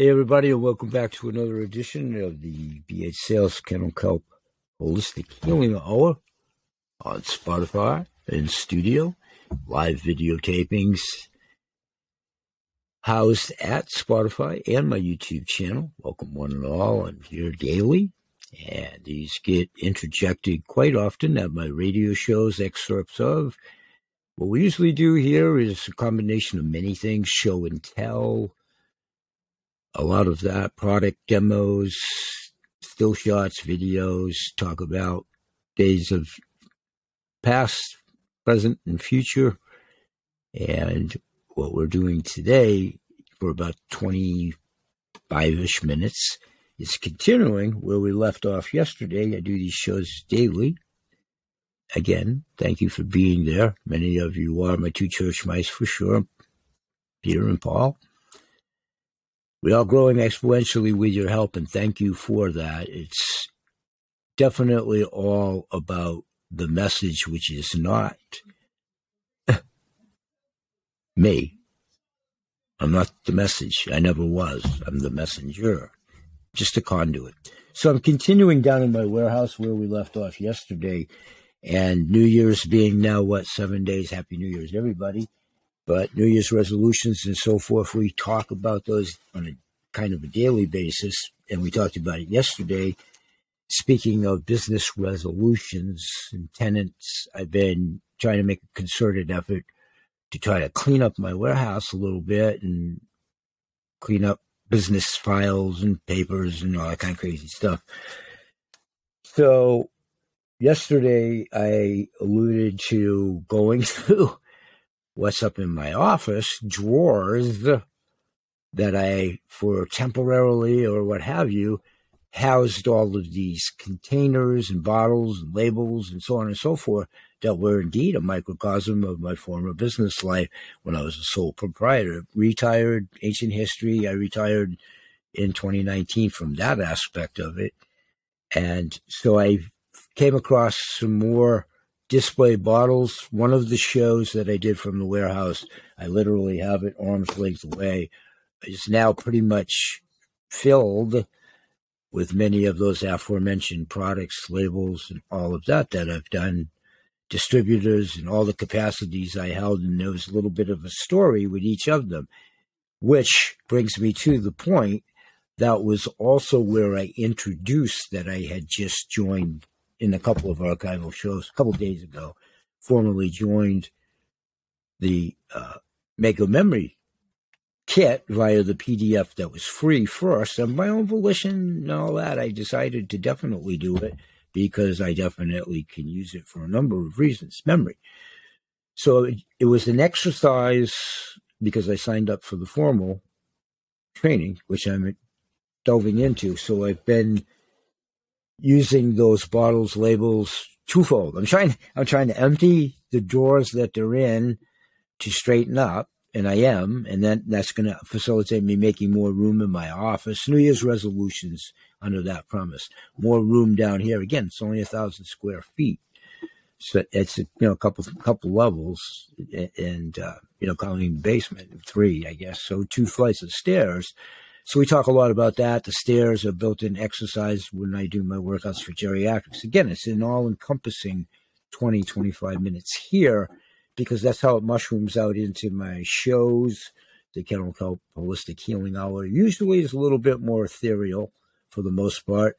Hey, everybody, and welcome back to another edition of the BH Sales Kennel Kelp Holistic Healing Hour on Spotify in studio, live videotapings housed at Spotify and my YouTube channel. Welcome, one and all. I'm here daily, and these get interjected quite often at my radio shows, excerpts of. What we usually do here is a combination of many things show and tell a lot of that product demos, still shots, videos, talk about days of past, present, and future. And what we're doing today for about 25 ish minutes is continuing where we left off yesterday. I do these shows daily. Again, thank you for being there. Many of you are my two church mice for sure, Peter and Paul. We are growing exponentially with your help, and thank you for that. It's definitely all about the message, which is not me. I'm not the message. I never was. I'm the messenger, just a conduit. So I'm continuing down in my warehouse where we left off yesterday, and New Year's being now, what, seven days. Happy New Year's, everybody. But New Year's resolutions and so forth, we talk about those on a kind of a daily basis. And we talked about it yesterday. Speaking of business resolutions and tenants, I've been trying to make a concerted effort to try to clean up my warehouse a little bit and clean up business files and papers and all that kind of crazy stuff. So, yesterday I alluded to going through what's up in my office drawers that I, for temporarily or what have you, housed all of these containers and bottles and labels and so on and so forth that were indeed a microcosm of my former business life when I was a sole proprietor. Retired, ancient history. I retired in 2019 from that aspect of it. And so I came across some more display bottles. One of the shows that I did from the warehouse, I literally have it arm's length away, It's now pretty much filled with many of those aforementioned products, labels, and all of that that I've done, distributors and all the capacities I held. And there was a little bit of a story with each of them, which brings me to the point that was also where I introduced that I had just joined in a couple of archival shows a couple days ago, formally joined the uh, Mega Memory kit via the PDF that was free first. And my own volition and all that, I decided to definitely do it because I definitely can use it for a number of reasons. Memory. So it, it was an exercise because I signed up for the formal training, which I'm delving into. So I've been using those bottles labels twofold. I'm trying I'm trying to empty the drawers that they're in to straighten up, and I am, and then that's going to facilitate me making more room in my office. New Year's resolutions under that premise. More room down here. Again, it's only a thousand square feet, so it's you know a couple couple levels, and uh, you know counting the basement, three I guess. So two flights of stairs so we talk a lot about that. The stairs are built-in exercise when I do my workouts for geriatrics. Again, it's an all-encompassing 20, 25 minutes here because that's how it mushrooms out into my shows. The Kennel Kelp Holistic Healing Hour usually is a little bit more ethereal for the most part.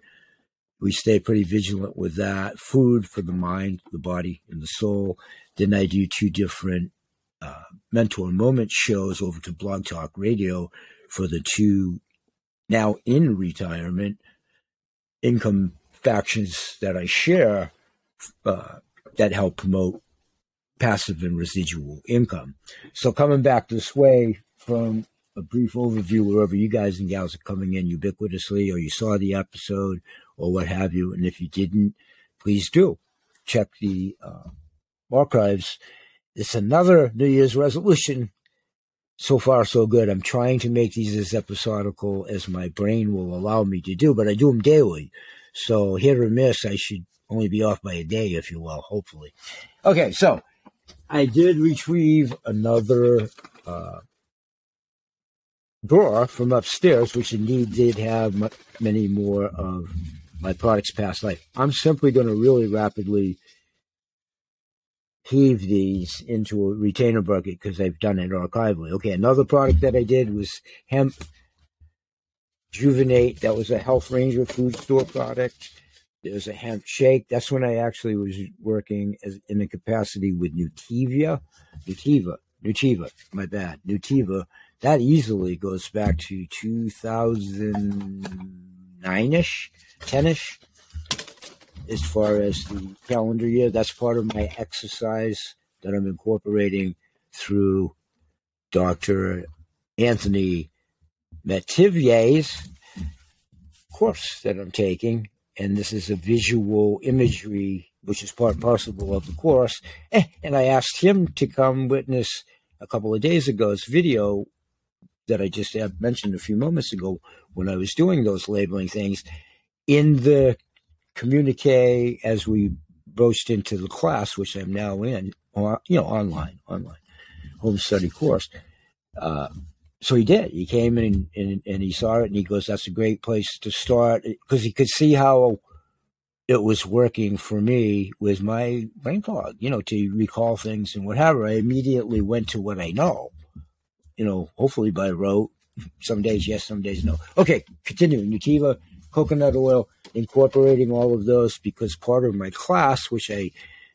We stay pretty vigilant with that. Food for the mind, the body, and the soul. Then I do two different uh, mentor moment shows over to Blog Talk Radio for the two now in retirement income factions that I share uh, that help promote passive and residual income. So coming back this way from a brief overview wherever you guys and gals are coming in ubiquitously or you saw the episode or what have you. And if you didn't, please do check the uh, archives. It's another New Year's resolution so far so good. I'm trying to make these as episodical as my brain will allow me to do, but I do them daily. So hit or miss, I should only be off by a day, if you will, hopefully. Okay, so I did retrieve another uh, drawer from upstairs, which indeed did have many more of my products past life. I'm simply going to really rapidly heave these into a retainer bucket because I've done it archivally. Okay, another product that I did was hemp Juvenate. That was a Health Ranger food store product. There's a hemp shake. That's when I actually was working as in the capacity with Nutiva. Nutiva. Nutiva. My bad. Nutiva. That easily goes back to 2009 ish, 10 ish as far as the calendar year. That's part of my exercise that I'm incorporating through Dr. Anthony Metivier's course that I'm taking. And this is a visual imagery, which is part parcel of the course. Eh, and I asked him to come witness a couple of days ago's video that I just mentioned a few moments ago when I was doing those labeling things in the communique as we broached into the class, which I'm now in, or, you know, online, online home study course. Uh, so he did. He came in and, and, he saw it, and he goes, "That's a great place to start," because he could see how it was working for me with my brain fog. You know, to recall things and whatever. I immediately went to what I know. You know, hopefully by rote. Some days yes, some days no. Okay, continuing. Nutiva, coconut oil, incorporating all of those because part of my class, which I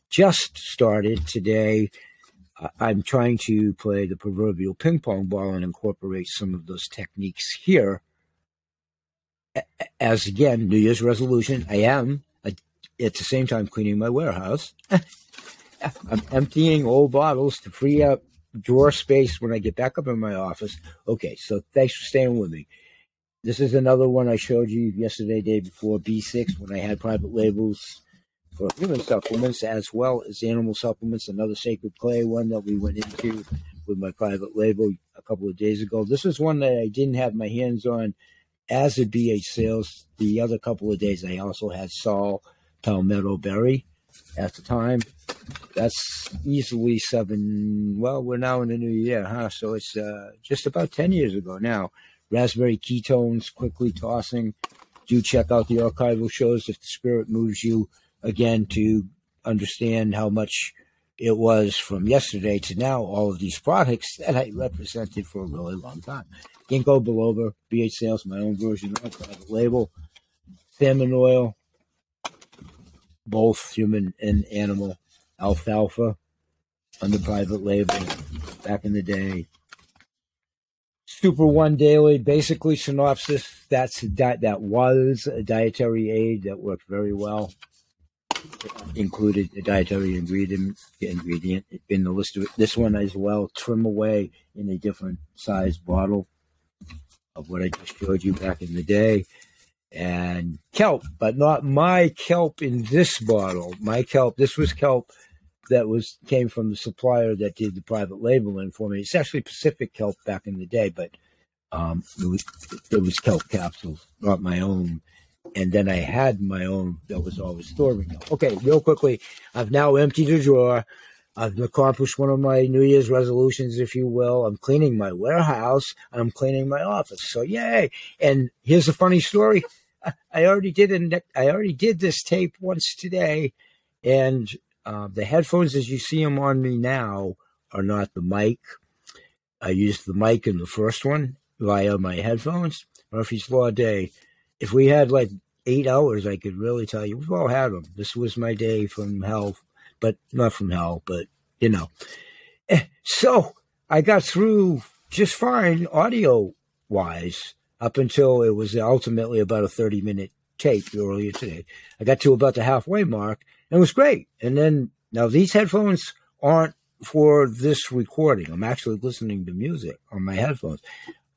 just started today, uh, I'm trying to play the proverbial ping pong ball and incorporate some of those techniques here. As again, New Year's resolution, I am uh, at the same time cleaning my warehouse. I'm emptying old bottles to free up drawer space when I get back up in my office. Okay, so thanks for staying with me. This is another one I showed you yesterday, day before B6, when I had private labels for human supplements as well as animal supplements. Another sacred clay one that we went into with my private label a couple of days ago. This is one that I didn't have my hands on as a BH sales. The other couple of days I also had Saw Palmetto Berry at the time. That's easily seven. Well, we're now in the new year, huh? So it's uh, just about 10 years ago now. Raspberry ketones, quickly tossing. Do check out the archival shows if the spirit moves you again to understand how much it was from yesterday to now, all of these products that I represented for a really long time. Ginkgo biloba, BH Sales, my own version of private label, salmon oil, both human and animal, alfalfa under private label back in the day. Super One Daily, basically synopsis. That's di- that was a dietary aid that worked very well included a dietary ingredient ingredient in the list of it. This one as well, trim away in a different size bottle of what I just showed you back in the day. And kelp, but not my kelp in this bottle. My kelp, this was kelp that was came from the supplier that did the private labeling for me. It's actually Pacific kelp back in the day, but um, it was it was kelp capsules, not my own and then I had my own that was always storing Okay, real quickly, I've now emptied a drawer. I've accomplished one of my New Year's resolutions, if you will. I'm cleaning my warehouse. I'm cleaning my office. So yay! And here's a funny story. I already did it. I already did this tape once today, and uh, the headphones, as you see them on me now, are not the mic. I used the mic in the first one via my headphones. Murphy's Law Day if we had like eight hours, I could really tell you we've all had them. This was my day from hell, but not from hell, but you know. Eh, so I got through just fine audio wise up until it was ultimately about a 30 minute tape earlier today. I got to about the halfway mark it was great. And then now these headphones aren't for this recording. I'm actually listening to music on my headphones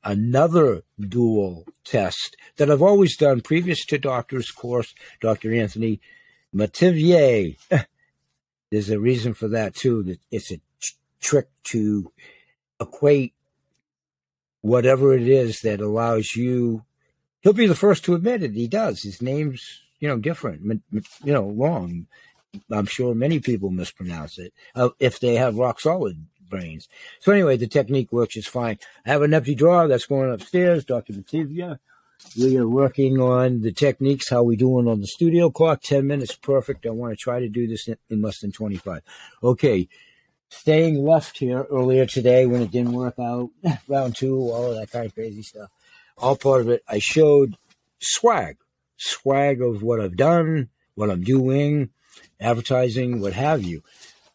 another dual test that I've always done previous to doctor's course, Dr. Anthony Metivier. There's a reason for that too. That it's a t- trick to equate whatever it is that allows you. He'll be the first to admit it. He does. His name's you know different, you know, long. I'm sure many people mispronounce it uh, if they have rock solid brains. So anyway, the technique works just fine. I have an empty drawer that's going upstairs, Dr. Bativia. We are working on the techniques, how we doing on the studio clock. 10 minutes, perfect. I want to try to do this in, in less than 25. Okay, staying left here earlier today when it didn't work out, round two, all of that kind of crazy stuff. All part of it. I showed swag, swag of what I've done, what I'm doing, advertising, what have you.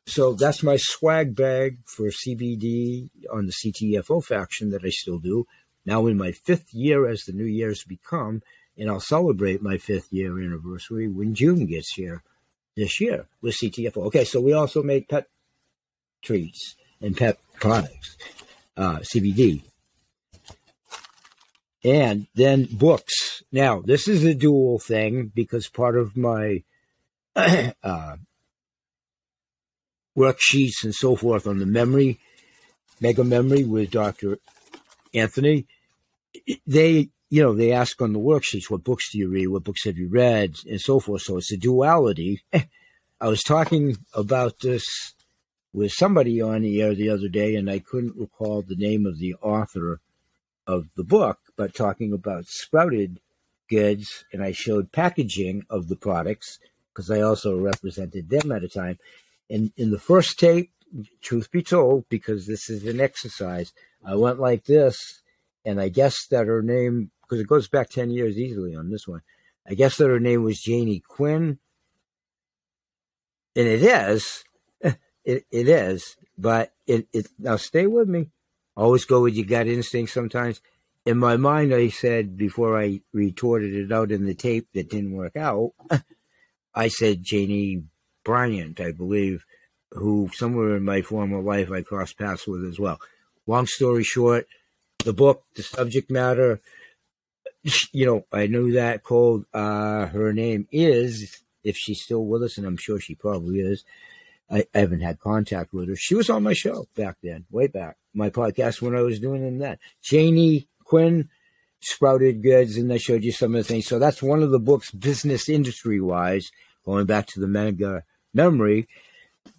So that's my swag bag for CBD on the CTFO faction that I still do. Now in my fifth year as the new year's become, and I'll celebrate my fifth year anniversary when June gets here this year with CTFO. Okay, so we also make pet treats and pet products, uh, CBD. And then books. Now, this is a dual thing because part of my uh, worksheets and so forth on the memory, mega memory with Dr. Anthony, they, you know, they ask on the worksheets, what books do you read? What books have you read? And so forth. So it's a duality. I was talking about this with somebody on the air the other day, and I couldn't recall the name of the author of the book, but talking about sprouted goods, and I showed packaging of the products because I also represented them at a time. And in the first tape, truth be told, because this is an exercise, I went like this, and I guessed that her name, because it goes back 10 years easily on this one, I guess that her name was Janie Quinn. And it is, it, it is, but it, it, now stay with me. Always go with your gut instinct sometimes. In my mind, I said before I retorted it out in the tape that didn't work out, I said Janie Bryant, I believe, who somewhere in my former life I crossed paths with as well. Long story short, the book, the subject matter, you know, I knew that cold. Uh, her name is, if she's still with us, and I'm sure she probably is, I, I, haven't had contact with her. She was on my show back then, way back, my podcast when I was doing that. Janie Quinn, Sprouted Goods, and I showed you some of the things. So that's one of the books, business industry wise, going back to the mega memory,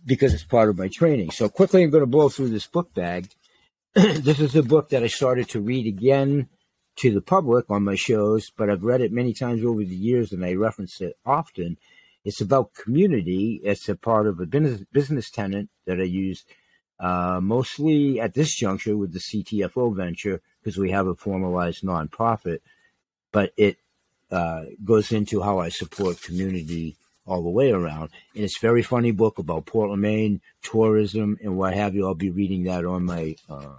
because it's part of my training. So quickly, I'm going to blow through this book bag. this is a book that I started to read again to the public on my shows, but I've read it many times over the years and I reference it often. It's about community. It's a part of a business, business tenant that I use uh, mostly at this juncture with the CTFO venture because we have a formalized nonprofit, but it uh, goes into how I support community all the way around. And it's very funny book about Portland, Maine, tourism, and what have you. I'll be reading that on my uh,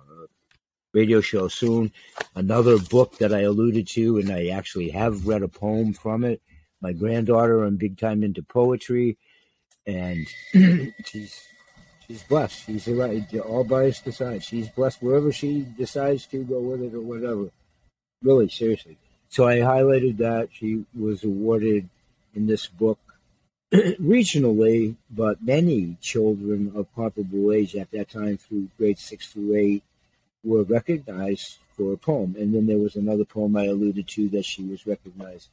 radio show soon. Another book that I alluded to, and I actually have read a poem from it. My granddaughter, I'm big time into poetry, and she's she's blessed. She's right. All bias aside, she's blessed wherever she decides to go with it or whatever. Really, seriously. So I highlighted that she was awarded in this book regionally, but many children of comparable age at that time through grade six through eight were recognized for a poem. And then there was another poem I alluded to that she was recognized,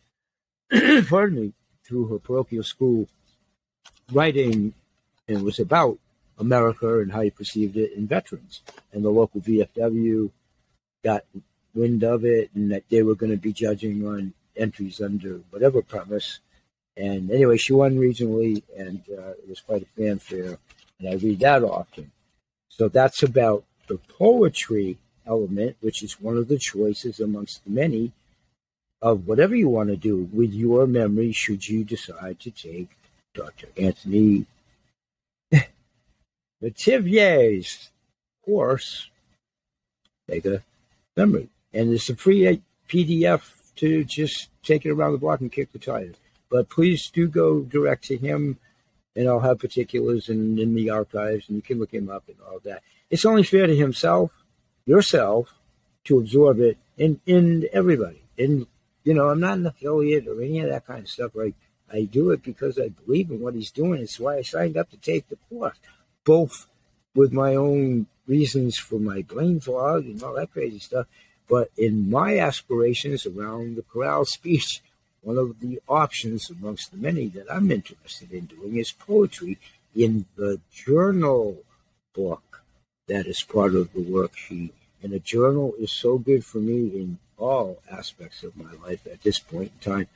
pardon me, through her parochial school writing. And was about America and how he perceived it in veterans. And the local VFW got wind of it and that they were going to be judging on entries under whatever premise and anyway, she won regionally, and uh, it was quite a fanfare. And I read that often. So that's about the poetry element, which is one of the choices amongst the many of whatever you want to do with your memory, should you decide to take Dr. Anthony Bativier's course, Mega Memory. And it's a free PDF to just take it around the block and kick the tires. But please do go direct to him, and I'll have particulars in, in the archives, and you can look him up and all that. It's only fair to himself, yourself, to absorb it, and in everybody. And you know, I'm not an affiliate or any of that kind of stuff. Like I do it because I believe in what he's doing. It's why I signed up to take the course, both with my own reasons for my brain fog and all that crazy stuff, but in my aspirations around the chorale speech one of the options amongst the many that I'm interested in doing is poetry in the journal book that is part of the worksheet. And a journal is so good for me in all aspects of my life at this point in time,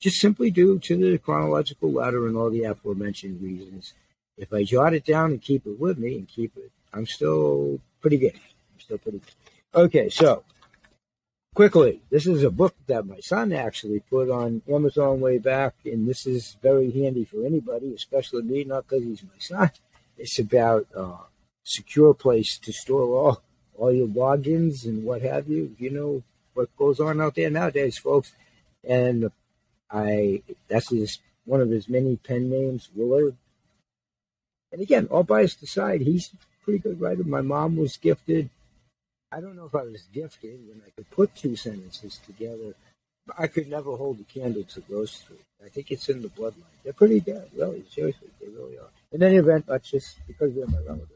just simply due to the chronological ladder and all the aforementioned reasons. If I jot it down and keep it with me and keep it, I'm still pretty good. I'm still pretty good. Okay, so quickly, this is a book that my son actually put on Amazon way back, and this is very handy for anybody, especially me, not because he's my son. It's about uh, secure place to store all all your logins and what have you. You know what goes on out there nowadays, folks. And I that's his one of his many pen names, Willard. And again, all biased aside, he's a pretty good writer. My mom was gifted I don't know if I was gifted when I could put two sentences together. But I could never hold a candle to those three. I think it's in the bloodline. They're pretty good, really. Seriously, they really are. In any event, that's just because they're my relatives.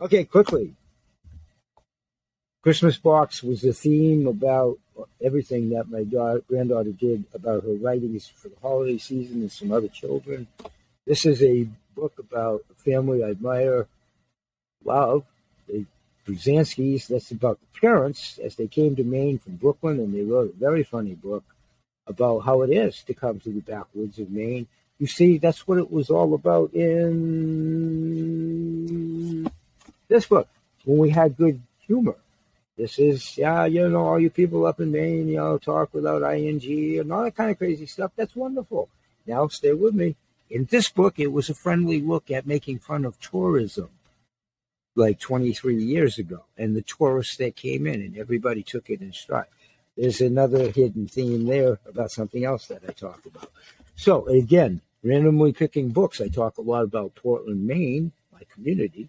Okay, quickly. Christmas box was the theme about everything that my daughter, granddaughter did about her writings for the holiday season and some other children. This is a book about a family I admire, love. the Brzezinski's. That's about the parents as they came to Maine from Brooklyn, and they wrote a very funny book about how it is to come to the backwoods of Maine. You see, that's what it was all about in this book when we had good humor. This is, yeah, you know, all you people up in Maine, you know, talk without ing and all that kind of crazy stuff. That's wonderful. Now, stay with me. In this book, it was a friendly look at making fun of tourism like 23 years ago, and the tourists that came in, and everybody took it in stride. There's another hidden theme there about something else that I talk about. So, again, randomly picking books, I talk a lot about Portland, Maine, my community.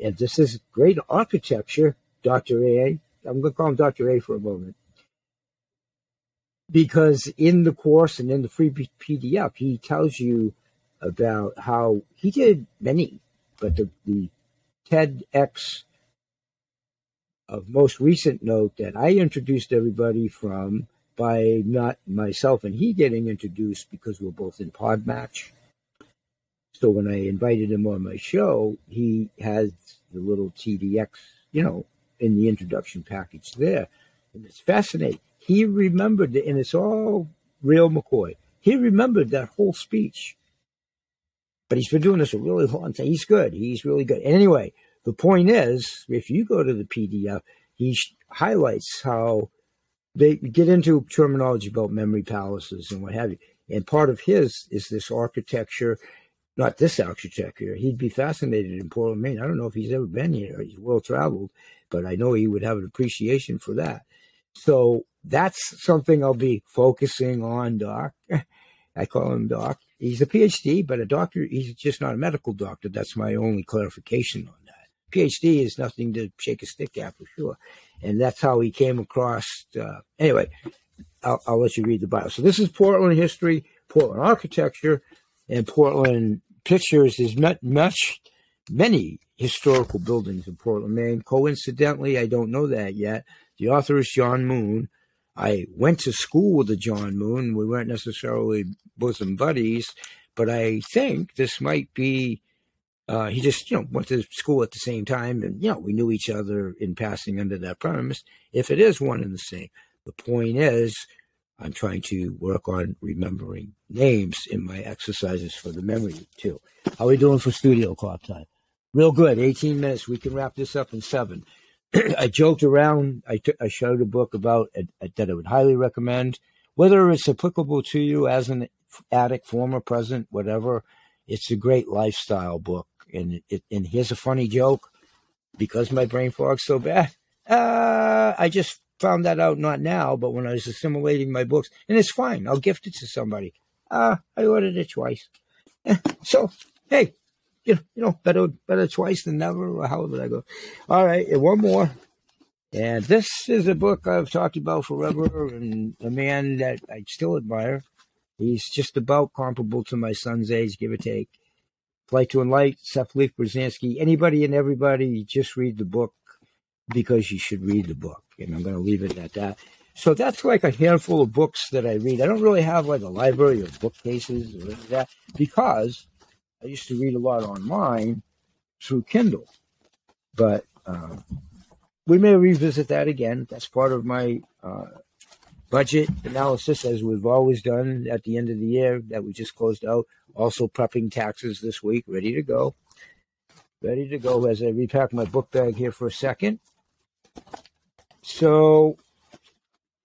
And this is great architecture, Dr. A. I'm going to call him Dr. A for a moment. Because in the course and in the free PDF, he tells you about how he did many, but the, the TEDx of most recent note that I introduced everybody from by not myself and he getting introduced because we're both in Podmatch. So when I invited him on my show, he has the little TEDx, you know, in the introduction package there. And it's fascinating. He remembered, it, and it's all real McCoy. He remembered that whole speech but he's been doing this a really long time. He's good. He's really good. Anyway, the point is, if you go to the PDF, he highlights how they get into terminology about memory palaces and what have you. And part of his is this architecture, not this architecture. He'd be fascinated in Portland, Maine. I don't know if he's ever been here. He's well traveled, but I know he would have an appreciation for that. So that's something I'll be focusing on, Doc. I call him Doc he's a PhD, but a doctor. He's just not a medical doctor. That's my only clarification on that. PhD is nothing to shake a stick at for sure, and that's how he came across. Uh, anyway, I'll, I'll, let you read the bio. So this is Portland history, Portland architecture, and Portland pictures. Is met much many historical buildings in Portland, Maine. Coincidentally, I don't know that yet. The author is John Moon. I went to school with the John Moon. We weren't necessarily bosom buddies, but I think this might be. Uh, he just, you know, went to school at the same time, and you know, we knew each other in passing under that premise. If it is one and the same, the point is, I'm trying to work on remembering names in my exercises for the memory too. How are we doing for studio clock time? Real good. 18 minutes. We can wrap this up in seven. I joked around. I, t- I showed a book about a, a, that I would highly recommend. Whether it's applicable to you as an addict, former, present, whatever, it's a great lifestyle book. And it, and here's a funny joke: because my brain fog's so bad, uh, I just found that out not now, but when I was assimilating my books, and it's fine. I'll gift it to somebody. Uh, I ordered it twice. so hey, you know, you know, better better twice than never, or however I go. All right, and one more. And this is a book I've talked about forever, and a man that I still admire. He's just about comparable to my son's age, give or take. Flight to Enlight, Seth Leaf Pruzansky, anybody and everybody, just read the book because you should read the book. And I'm going to leave it at that. So that's like a handful of books that I read. I don't really have like a library of bookcases or that because I used to read a lot online through Kindle, but uh, we may revisit that again. That's part of my uh, budget analysis, as we've always done at the end of the year that we just closed out. Also, prepping taxes this week, ready to go. Ready to go as I repack my book bag here for a second. So,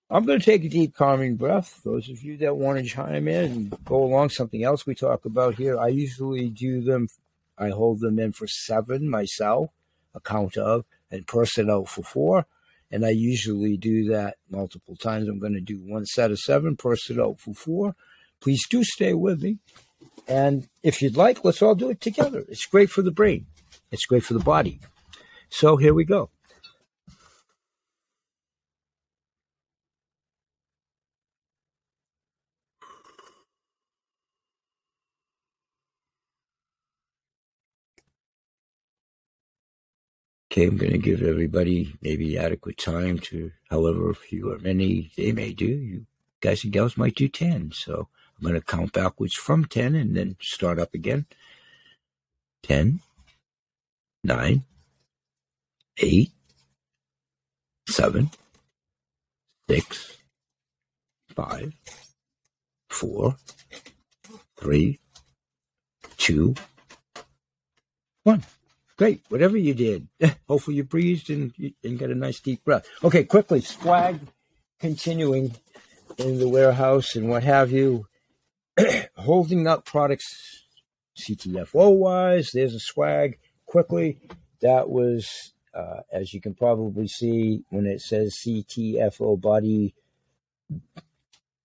I'm going to take a deep, calming breath. Those of you that want to chime in and go along something else we talk about here, I usually do them. I hold them in for seven myself, a count of, and person out for four. And I usually do that multiple times. I'm going to do one set of seven, person out for four. Please do stay with me. And if you'd like, let's all do it together. It's great for the brain, it's great for the body. So here we go. Okay, I'm going to give everybody maybe adequate time to, however few or many they may do. You guys and gals might do 10. So I'm going to count backwards from 10 and then start up again. 10, 9, 8, 7, 6, 5, 4, 3, 2, 1. Great. Whatever you did, hopefully you breathed and, and got a nice deep breath. Okay, quickly, swag continuing in the warehouse and what have you. Holding up products CTFO wise, there's a swag. Quickly, that was, uh, as you can probably see when it says CTFO body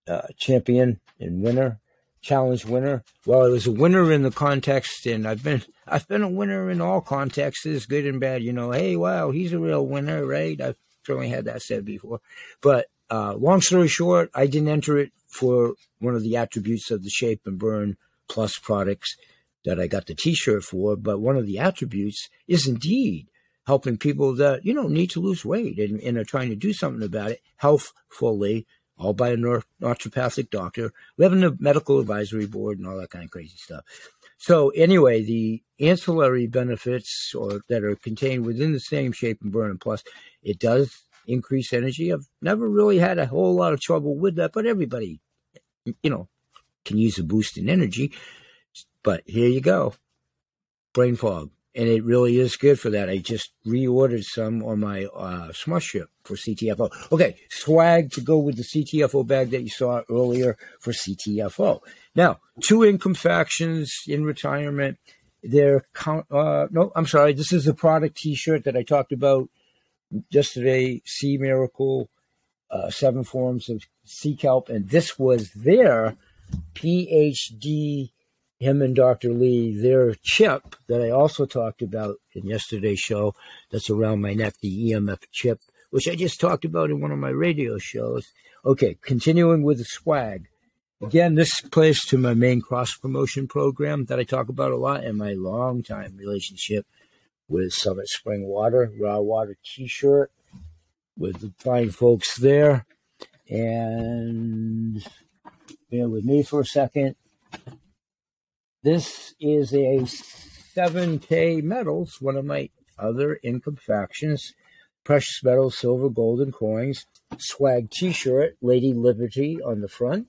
uh, champion and winner challenge winner. Well, it was a winner in the context, and I've been I've been a winner in all contexts, good and bad. You know, hey, wow, he's a real winner, right? I've certainly had that said before. But uh, long story short, I didn't enter it for one of the attributes of the Shape and Burn Plus products that I got the T-shirt for. But one of the attributes is indeed helping people that you know need to lose weight and, and are trying to do something about it healthfully all by a naturopathic doctor. We have a medical advisory board and all that kind of crazy stuff. So anyway, the ancillary benefits or that are contained within the same shape and burn and plus, it does increase energy. I've never really had a whole lot of trouble with that, but everybody, you know, can use a boost in energy. But here you go. Brain fog and it really is good for that. I just reordered some on my uh, Smush ship for CTFO. Okay, swag to go with the CTFO bag that you saw earlier for CTFO. Now, two income factions in retirement. They're. Uh, no, I'm sorry. This is the product T-shirt that I talked about yesterday. Sea Miracle, uh, seven forms of sea kelp, and this was their PhD him and Dr. Lee, their chip that I also talked about in yesterday's show, that's around my neck, the EMF chip, which I just talked about in one of my radio shows. Okay, continuing with the swag. Again, this plays to my main cross promotion program that I talk about a lot and my long time relationship with Summit Spring Water, Raw Water t shirt with the fine folks there. And bear with me for a second. This is a 7K metals, one of my other income factions. Precious metals, silver, gold, and coins. Swag t shirt, Lady Liberty on the front.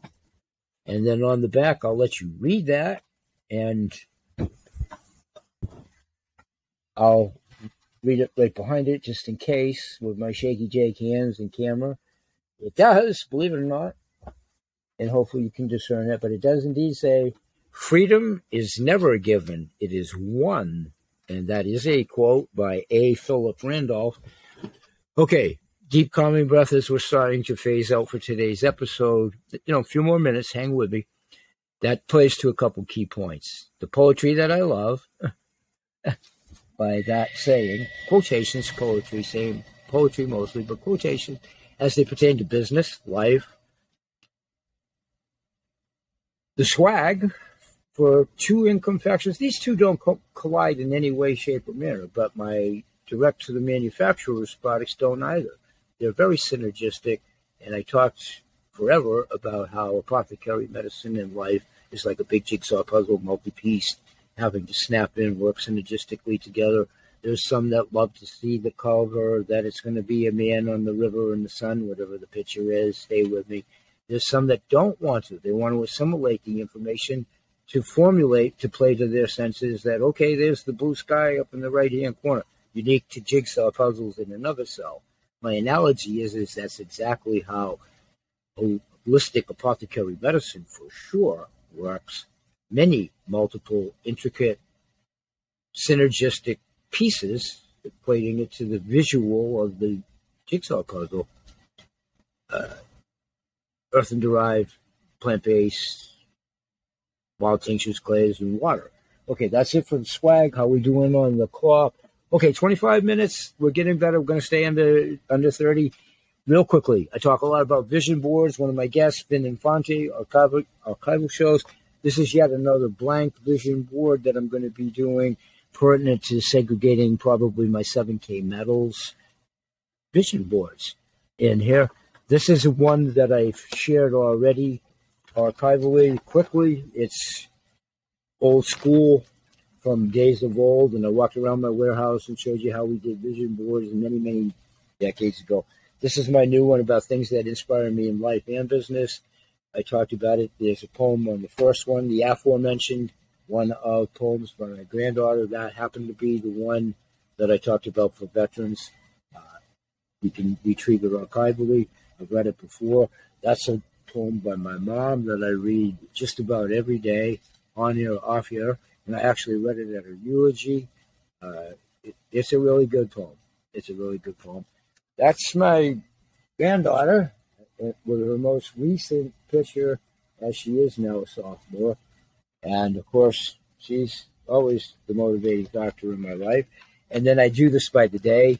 And then on the back, I'll let you read that. And I'll read it right behind it just in case with my shaky Jake hands and camera. It does, believe it or not. And hopefully you can discern it, but it does indeed say Freedom is never given, it is won. And that is a quote by A. Philip Randolph. Okay, deep calming breath as we're starting to phase out for today's episode. You know, a few more minutes, hang with me. That plays to a couple key points. The poetry that I love, by that saying, quotations, poetry, same poetry mostly, but quotations as they pertain to business, life. The swag, for two income factions, these two don't co- collide in any way, shape, or manner, but my direct to the manufacturer's products don't either. They're very synergistic, and I talked forever about how apothecary medicine and life is like a big jigsaw puzzle, multi piece, having to snap in, work synergistically together. There's some that love to see the cover that it's going to be a man on the river in the sun, whatever the picture is. Stay with me. There's some that don't want to. They want to assimilate the information to formulate to play to their senses that okay, there's the blue sky up in the right hand corner, unique to jigsaw puzzles in another cell. My analogy is is that's exactly how holistic apothecary medicine for sure works. Many multiple intricate synergistic pieces, equating it to the visual of the jigsaw puzzle. Uh, earthen derived, plant based, wild tinctures, clays, and water. Okay, that's it for the swag. How we doing on the clock? Okay, 25 minutes. We're getting better. We're going to stay under under 30. Real quickly, I talk a lot about vision boards. One of my guests, Vin Infante, archival, archival shows. This is yet another blank vision board that I'm going to be doing pertinent to segregating probably my 7K metals vision boards. in here, this is one that I've shared already archivally quickly. It's old school from days of old, and I walked around my warehouse and showed you how we did vision boards many, many decades ago. This is my new one about things that inspire me in life and business. I talked about it. There's a poem on the first one, the aforementioned one of poems by my granddaughter. That happened to be the one that I talked about for veterans. Uh, you can retrieve it archivally. I've read it before. That's a poem by my mom that I read just about every day, on here, off here. And I actually read it at her eulogy. Uh, it, it's a really good poem. It's a really good poem. That's my granddaughter with her most recent picture, as she is now a sophomore. And of course, she's always the motivating factor in my life. And then I do this by the day.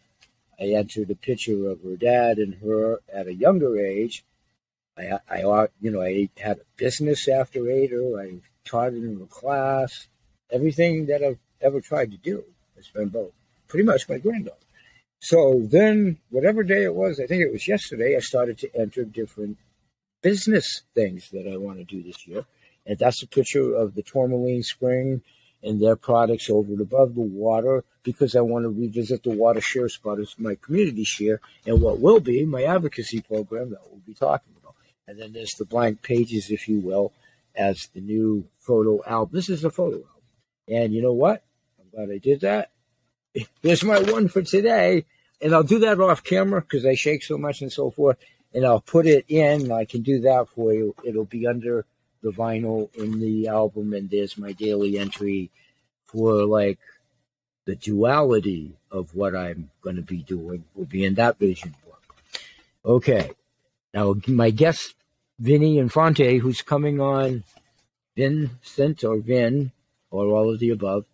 I entered a picture of her dad and her at a younger age. I, I, you know, I had a business after Ada. Oh, I taught in a class. Everything that I've ever tried to do has been both pretty much my granddaughter. So then, whatever day it was, I think it was yesterday, I started to enter different business things that I want to do this year. And that's a picture of the Tourmaline Spring and their products over and above the water because I want to revisit the water share spot as my community share and what will be my advocacy program that we'll be talking. And then there's the blank pages, if you will, as the new photo album. This is a photo album. And you know what? I'm glad I did that. Here's my one for today and I'll do that off camera because I shake so much and so forth. And I'll put it in. I can do that for you. It'll be under the vinyl in the album, and there's my daily entry for like the duality of what I'm going to be doing will be in that vision book. Okay. Now, my guest, Vinny Infante, who's coming on Vincent or Vin, or all of the above,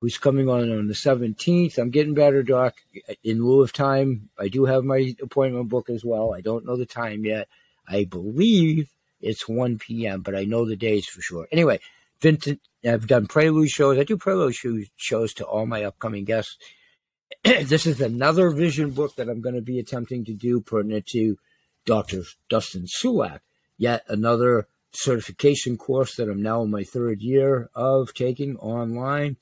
who's coming on on the 17th. I'm getting better, Doc. In lieu of time, I do have my appointment book as well. I don't know the time yet. I believe it's 1 p.m., but I know the days for sure. Anyway, Vincent, I've done prelude shows. I do prelude shows to all my upcoming guests. this is another vision book that I'm going to be attempting to do pertinent to Dr. Dustin Sulak. Yet another certification course that I'm now in my third year of taking online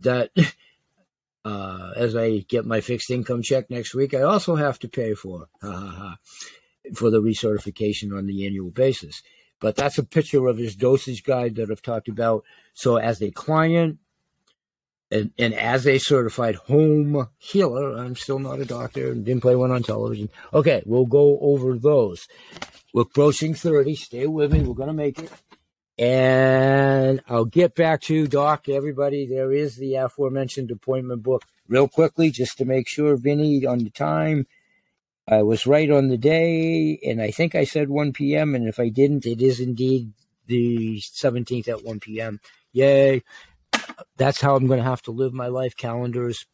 that uh, as I get my fixed income check next week, I also have to pay for for the recertification on the annual basis. But that's a picture of his dosage guide that I've talked about. So as a client and, and as a certified home healer, I'm still not a doctor and didn't play one on television. Okay, we'll go over those. We're approaching 30. Stay with me. We're going to make it. And I'll get back to Doc, everybody. There is the aforementioned appointment book real quickly, just to make sure, Vinny, on the time. I was right on the day, and I think I said 1 p.m. And if I didn't, it is indeed the 17th at 1 p.m. Yay. That's how I'm going to have to live my life calendars,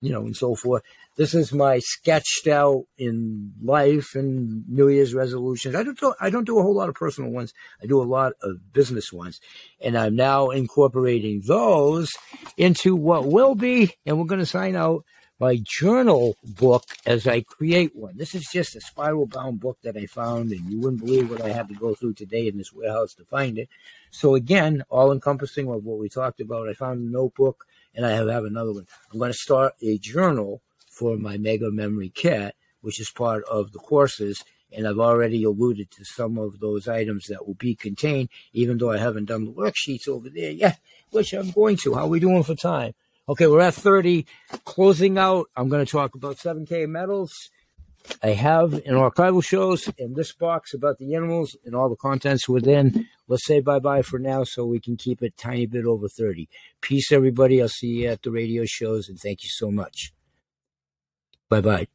you know, and so forth this is my sketched out in life and New Year's resolutions. I don't do, I don't do a whole lot of personal ones. I do a lot of business ones, and I'm now incorporating those into what will be, and we're going to sign out my journal book as I create one. This is just a spiral bound book that I found, and you wouldn't believe what I had to go through today in this warehouse to find it. So again, all encompassing of what we talked about. I found a notebook and I have, another one. I'm going to start a journal for my Mega Memory Kit, which is part of the courses. And I've already alluded to some of those items that will be contained, even though I haven't done the worksheets over there yet, which I'm going to. How are we doing for time? Okay, we're at 30. Closing out, I'm going to talk about 7K metals. I have in archival shows in this box about the animals and all the contents within. Let's say bye bye for now so we can keep it tiny bit over 30. Peace, everybody. I'll see you at the radio shows and thank you so much. Bye bye.